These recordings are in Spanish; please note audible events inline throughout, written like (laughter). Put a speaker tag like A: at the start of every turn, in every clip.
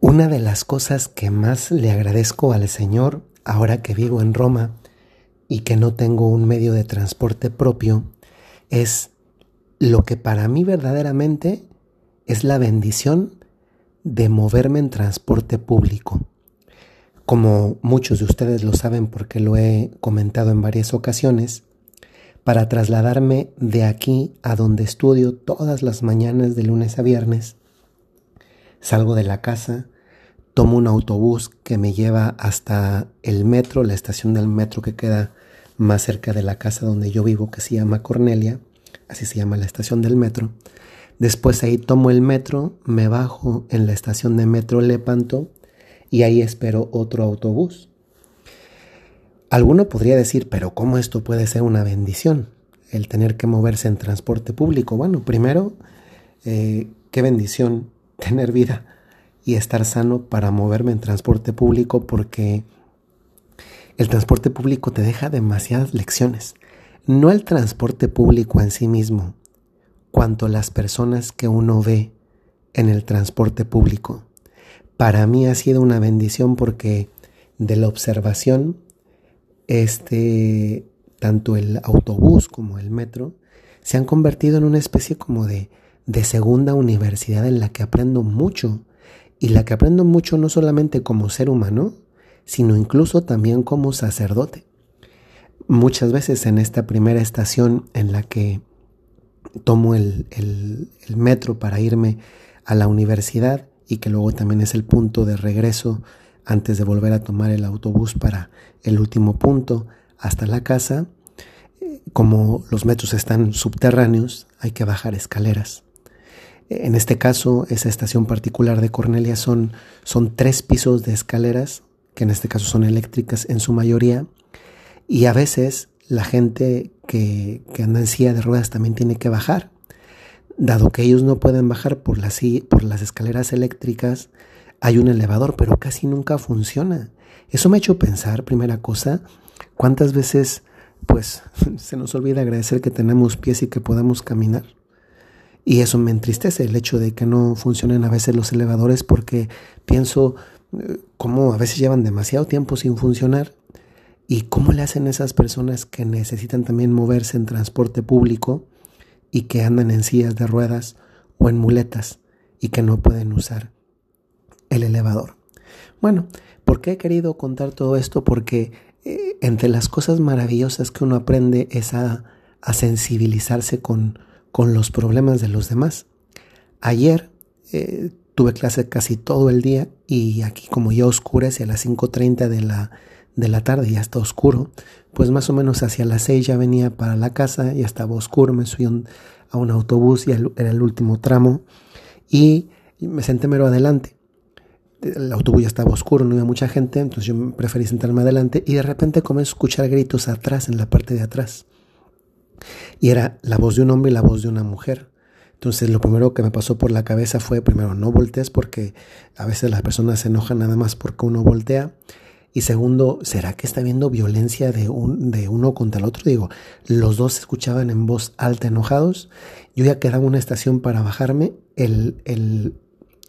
A: Una de las cosas que más le agradezco al Señor ahora que vivo en Roma y que no tengo un medio de transporte propio es lo que para mí verdaderamente es la bendición de moverme en transporte público. Como muchos de ustedes lo saben porque lo he comentado en varias ocasiones, para trasladarme de aquí a donde estudio todas las mañanas de lunes a viernes, Salgo de la casa, tomo un autobús que me lleva hasta el metro, la estación del metro que queda más cerca de la casa donde yo vivo, que se llama Cornelia, así se llama la estación del metro. Después ahí tomo el metro, me bajo en la estación de metro Lepanto y ahí espero otro autobús. Alguno podría decir, pero ¿cómo esto puede ser una bendición? El tener que moverse en transporte público. Bueno, primero, eh, qué bendición tener vida y estar sano para moverme en transporte público porque el transporte público te deja demasiadas lecciones. No el transporte público en sí mismo, cuanto las personas que uno ve en el transporte público. Para mí ha sido una bendición porque de la observación, este, tanto el autobús como el metro se han convertido en una especie como de de segunda universidad en la que aprendo mucho y la que aprendo mucho no solamente como ser humano, sino incluso también como sacerdote. Muchas veces en esta primera estación en la que tomo el, metro para irme a la universidad y que luego también es el punto de regreso antes de volver a tomar el autobús para el último punto hasta la casa, como los metros están subterráneos, hay que bajar escaleras. En este caso, esa estación particular de Cornelia son, son tres pisos de escaleras, que en este caso son eléctricas en su mayoría, y a veces la gente que, que anda en silla de ruedas también tiene que bajar. Dado que ellos no pueden bajar por las, por las escaleras eléctricas, hay un elevador, pero casi nunca funciona. Eso me ha hecho pensar, primera cosa, cuántas veces pues (laughs) se nos olvida agradecer que tenemos pies y que podamos caminar. Y eso me entristece, el hecho de que no funcionen a veces los elevadores, porque pienso eh, cómo a veces llevan demasiado tiempo sin funcionar y cómo le hacen esas personas que necesitan también moverse en transporte público y que andan en sillas de ruedas o en muletas y que no pueden usar el elevador. Bueno, ¿por qué he querido contar todo esto? Porque eh, entre las cosas maravillosas que uno aprende es a, a sensibilizarse con, con los problemas de los demás. Ayer eh, tuve clase casi todo el día y aquí como ya oscurece a las 5.30 de la, de la tarde, ya está oscuro, pues más o menos hacia las 6 ya venía para la casa, ya estaba oscuro, me subí a un autobús y era el último tramo y me senté mero adelante. El autobús ya estaba oscuro, no había mucha gente, entonces yo preferí sentarme adelante y de repente comencé a escuchar gritos atrás, en la parte de atrás. Y era la voz de un hombre y la voz de una mujer. Entonces lo primero que me pasó por la cabeza fue, primero, no voltees porque a veces las personas se enojan nada más porque uno voltea. Y segundo, ¿será que está habiendo violencia de, un, de uno contra el otro? Digo, los dos se escuchaban en voz alta enojados. Yo ya quedaba una estación para bajarme. El, el,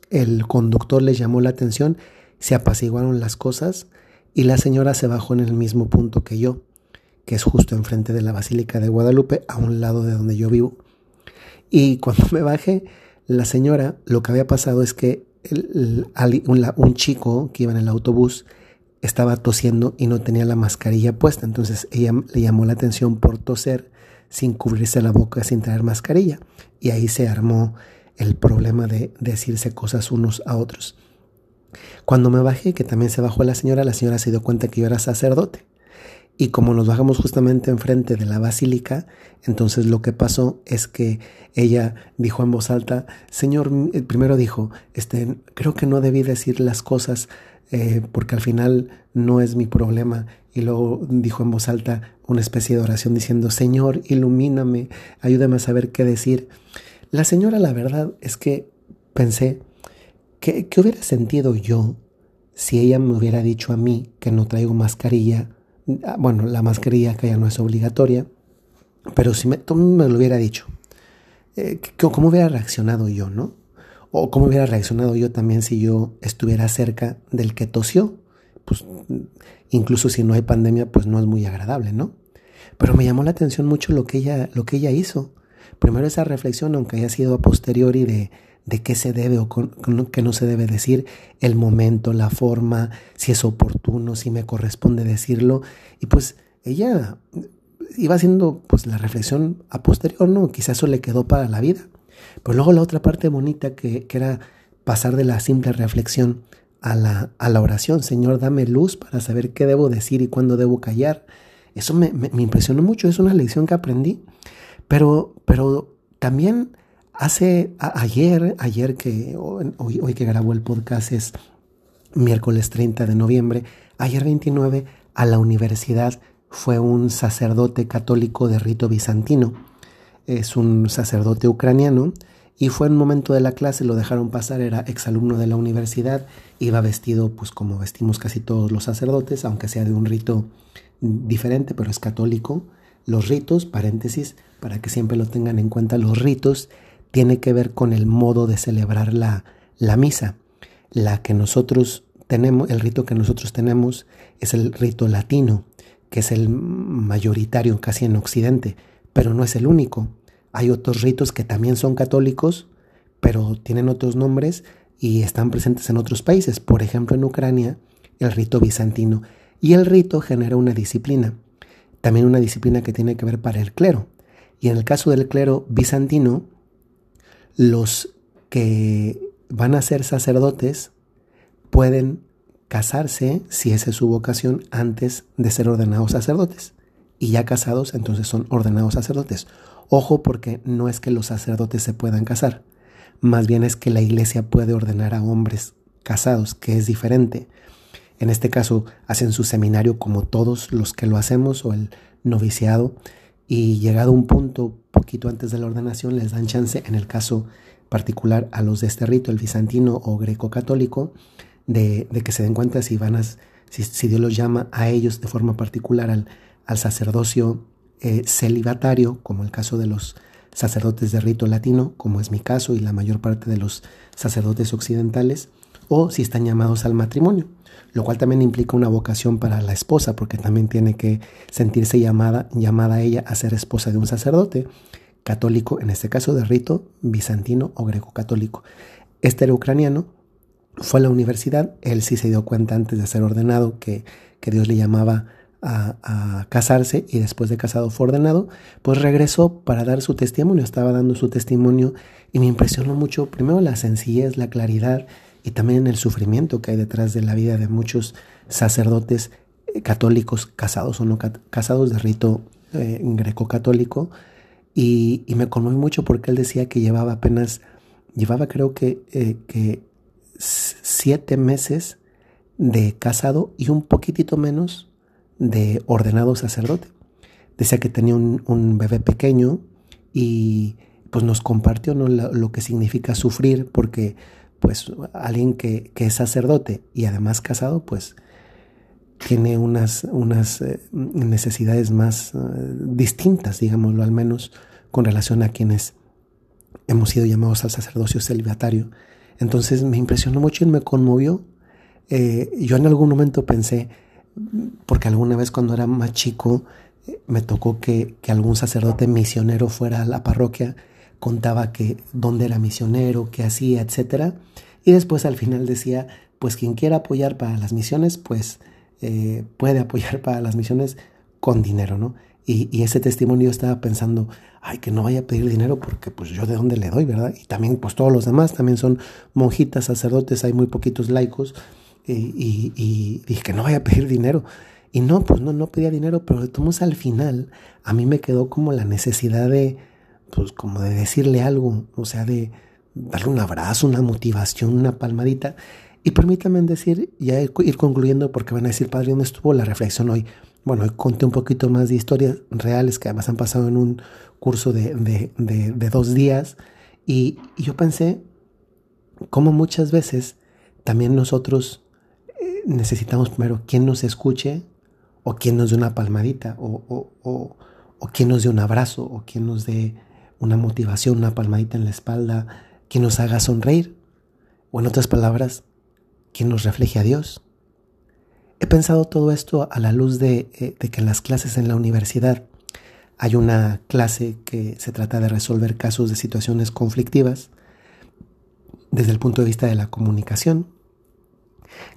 A: el conductor le llamó la atención, se apaciguaron las cosas y la señora se bajó en el mismo punto que yo que es justo enfrente de la Basílica de Guadalupe, a un lado de donde yo vivo. Y cuando me bajé, la señora, lo que había pasado es que un, chico que iba en el autobús estaba tosiendo y no tenía la mascarilla puesta. Entonces ella le llamó la atención por toser sin cubrirse la boca, sin traer mascarilla. Y ahí se armó el problema de decirse cosas unos a otros. Cuando me bajé, que también se bajó la señora, la señora se dio cuenta que yo era sacerdote. Y como nos bajamos justamente enfrente de la basílica, entonces lo que pasó es que ella dijo en voz alta, Señor, eh, primero dijo, este, creo que no debí decir las cosas eh, porque al final no es mi problema. Y luego dijo en voz alta una especie de oración diciendo, Señor, ilumíname, ayúdame a saber qué decir. La señora, la verdad es que pensé, ¿qué, qué hubiera sentido yo si ella me hubiera dicho a mí que no traigo mascarilla? Ah, bueno, la mascarilla que ya no es obligatoria, pero si me, tú me lo hubiera dicho, eh, ¿cómo hubiera reaccionado yo, no? o cómo hubiera reaccionado yo también si yo estuviera cerca del que tosió. Pues incluso si no hay pandemia, pues no es muy agradable, ¿no? Pero me llamó la atención mucho lo que ella, lo que ella hizo. Primero esa reflexión, aunque haya sido a posteriori de, de qué se debe o qué no se debe decir, el momento, la forma, si es oportuno, si me corresponde decirlo. Y pues ella iba haciendo pues la reflexión a posterior, ¿no? Quizás eso le quedó para la vida. Pero luego la otra parte bonita que, que era pasar de la simple reflexión a la, a la oración. Señor, dame luz para saber qué debo decir y cuándo debo callar. Eso me, me, me impresionó mucho, es una lección que aprendí. Pero, pero también hace ayer, ayer que hoy, hoy que grabó el podcast es miércoles 30 de noviembre, ayer 29 a la universidad fue un sacerdote católico de rito bizantino. Es un sacerdote ucraniano y fue en un momento de la clase, lo dejaron pasar, era exalumno de la universidad, iba vestido pues como vestimos casi todos los sacerdotes, aunque sea de un rito diferente, pero es católico. Los ritos, paréntesis, para que siempre lo tengan en cuenta, los ritos tiene que ver con el modo de celebrar la, la misa. La que nosotros tenemos, el rito que nosotros tenemos es el rito latino, que es el mayoritario casi en Occidente, pero no es el único. Hay otros ritos que también son católicos, pero tienen otros nombres y están presentes en otros países. Por ejemplo, en Ucrania, el rito bizantino. Y el rito genera una disciplina, también una disciplina que tiene que ver para el clero. Y en el caso del clero bizantino, los que van a ser sacerdotes pueden casarse, si esa es su vocación, antes de ser ordenados sacerdotes. Y ya casados, entonces son ordenados sacerdotes. Ojo porque no es que los sacerdotes se puedan casar, más bien es que la iglesia puede ordenar a hombres casados, que es diferente. En este caso hacen su seminario como todos los que lo hacemos o el noviciado y llegado un punto poquito antes de la ordenación les dan chance, en el caso particular a los de este rito, el bizantino o greco-católico, de, que se den cuenta si van a, si, Dios los llama a ellos de forma particular al, al sacerdocio eh, celibatario, como el caso de los sacerdotes de rito latino, como es mi caso y la mayor parte de los sacerdotes occidentales, o si están llamados al matrimonio, lo cual también implica una vocación para la esposa, porque también tiene que sentirse llamada, llamada a ella a ser esposa de un sacerdote católico, en este caso de rito bizantino o greco-católico. Este era ucraniano, fue a la universidad, él sí se dio cuenta antes de ser ordenado que, que Dios le llamaba a, casarse y después de casado fue ordenado, pues regresó para dar su testimonio, estaba dando su testimonio y me impresionó mucho, primero la sencillez, la claridad y también el sufrimiento que hay detrás de la vida de muchos sacerdotes eh, católicos, casados o no casados de rito eh, greco-católico. Y, me conmovió mucho porque él decía que llevaba apenas, llevaba creo que, eh, siete meses de casado y un poquitito menos de ordenado sacerdote. Decía que tenía un, bebé pequeño y pues nos compartió lo, que significa sufrir porque pues alguien que, es sacerdote y además casado pues tiene unas, unas eh, necesidades más eh, distintas, digámoslo al menos, con relación a quienes hemos sido llamados al sacerdocio celibatario. Entonces me impresionó mucho y me conmovió. Eh, yo en algún momento pensé, porque alguna vez cuando era más chico me tocó que, algún sacerdote misionero fuera a la parroquia, contaba que dónde era misionero, qué hacía, etcétera, y después al final decía, pues quien quiera apoyar para las misiones, pues eh, puede apoyar (laughs) para las misiones con dinero, ¿no? Y, ese testimonio estaba pensando, ay, que no vaya a pedir dinero porque pues yo de dónde le doy, ¿verdad? Y también pues todos los demás también son monjitas, sacerdotes, hay muy poquitos laicos y, dije que no vaya a pedir dinero. Y no, pues no, no pedía dinero, pero todos al final a mí me quedó como la necesidad de, pues como de decirle algo, o sea, de darle un abrazo, una motivación, una palmadita. Y permítanme decir, ya ir concluyendo porque van a decir, padre, ¿dónde estuvo la reflexión hoy? Bueno, hoy conté un poquito más de historias reales que además han pasado en un curso de, de, de dos días. Y, yo pensé, como muchas veces también nosotros necesitamos primero quien nos escuche o quien nos dé una palmadita o, o, o, o quien nos dé un abrazo o quien nos dé una motivación, una palmadita en la espalda, quien nos haga sonreír. O en otras palabras, ¿quién nos refleje a Dios? He pensado todo esto a la luz de, eh, de, que en las clases en la universidad hay una clase que se trata de resolver casos de situaciones conflictivas desde el punto de vista de la comunicación.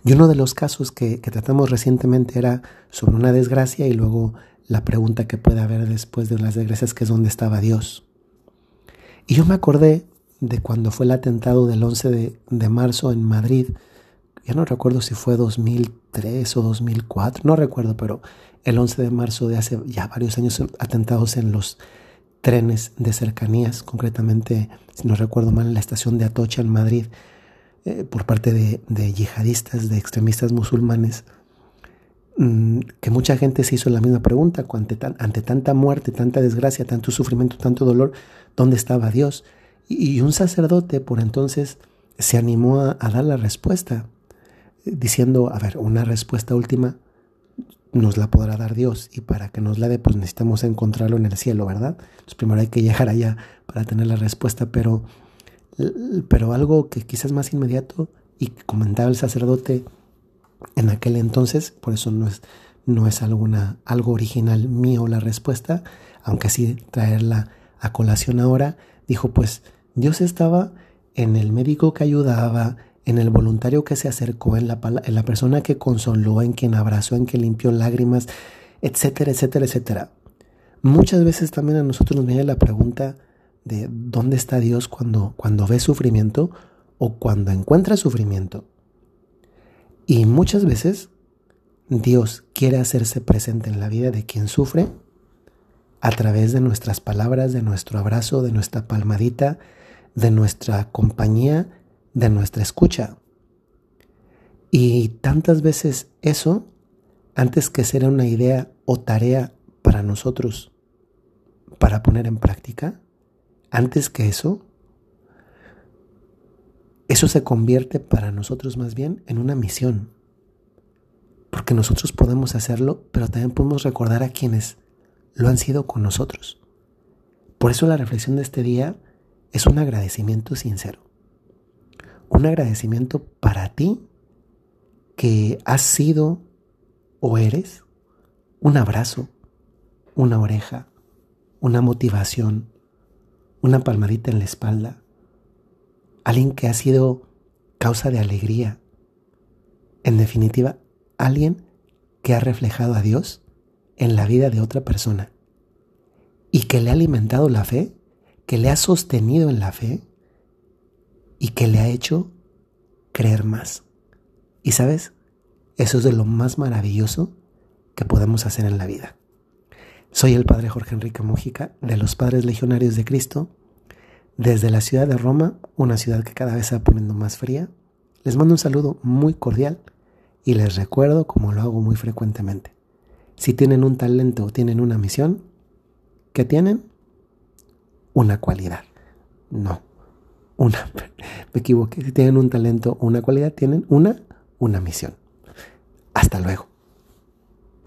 A: Y uno de los casos que, que tratamos recientemente era sobre una desgracia y luego la pregunta que puede haber después de las desgracias que es dónde estaba Dios. Y yo me acordé de cuando fue el atentado del 11 de, de marzo en Madrid, ya no recuerdo si fue 2003 o 2004, no recuerdo, pero el 11 de marzo de hace ya varios años atentados en los trenes de cercanías, concretamente, si no recuerdo mal, en la estación de Atocha en Madrid, eh, por parte de, de, yihadistas, de extremistas musulmanes, que mucha gente se hizo la misma pregunta, ante, ante tanta muerte, tanta desgracia, tanto sufrimiento, tanto dolor, ¿dónde estaba Dios? Y, un sacerdote por entonces se animó a, dar la respuesta diciendo, a ver, una respuesta última nos la podrá dar Dios y para que nos la dé pues necesitamos encontrarlo en el cielo, ¿verdad? Entonces primero hay que llegar allá para tener la respuesta, pero, pero algo que quizás más inmediato y comentaba el sacerdote en aquel entonces, por eso no es, no es alguna, algo original mío la respuesta, aunque sí traerla a colación ahora, dijo pues Dios estaba en el médico que ayudaba, en el voluntario que se acercó, en la, en la persona que consoló, en quien abrazó, en quien limpió lágrimas, etcétera, etcétera, etcétera. Muchas veces también a nosotros nos viene la pregunta de dónde está Dios cuando, cuando ve sufrimiento o cuando encuentra sufrimiento. Y muchas veces Dios quiere hacerse presente en la vida de quien sufre a través de nuestras palabras, de nuestro abrazo, de nuestra palmadita, de nuestra compañía de nuestra escucha. Y tantas veces eso, antes que ser una idea o tarea para nosotros, para poner en práctica, antes que eso, eso se convierte para nosotros más bien en una misión. Porque nosotros podemos hacerlo, pero también podemos recordar a quienes lo han sido con nosotros. Por eso la reflexión de este día es un agradecimiento sincero un agradecimiento para ti que has sido o eres un abrazo, una oreja, una motivación, una palmadita en la espalda, alguien que ha sido causa de alegría, en definitiva, alguien que ha reflejado a Dios en la vida de otra persona y que le ha alimentado la fe, que le ha sostenido en la fe y que le ha hecho creer más. Y sabes, eso es de lo más maravilloso que podemos hacer en la vida. Soy el Padre Jorge Enrique Mújica de los Padres Legionarios de Cristo, desde la ciudad de Roma, una ciudad que cada vez se va poniendo más fría. Les mando un saludo muy cordial y les recuerdo, como lo hago muy frecuentemente, si tienen un talento o tienen una misión, ¿qué tienen? Una cualidad. No, una, (laughs) me equivoqué, si tienen un talento o una cualidad, tienen una, una misión. Hasta luego.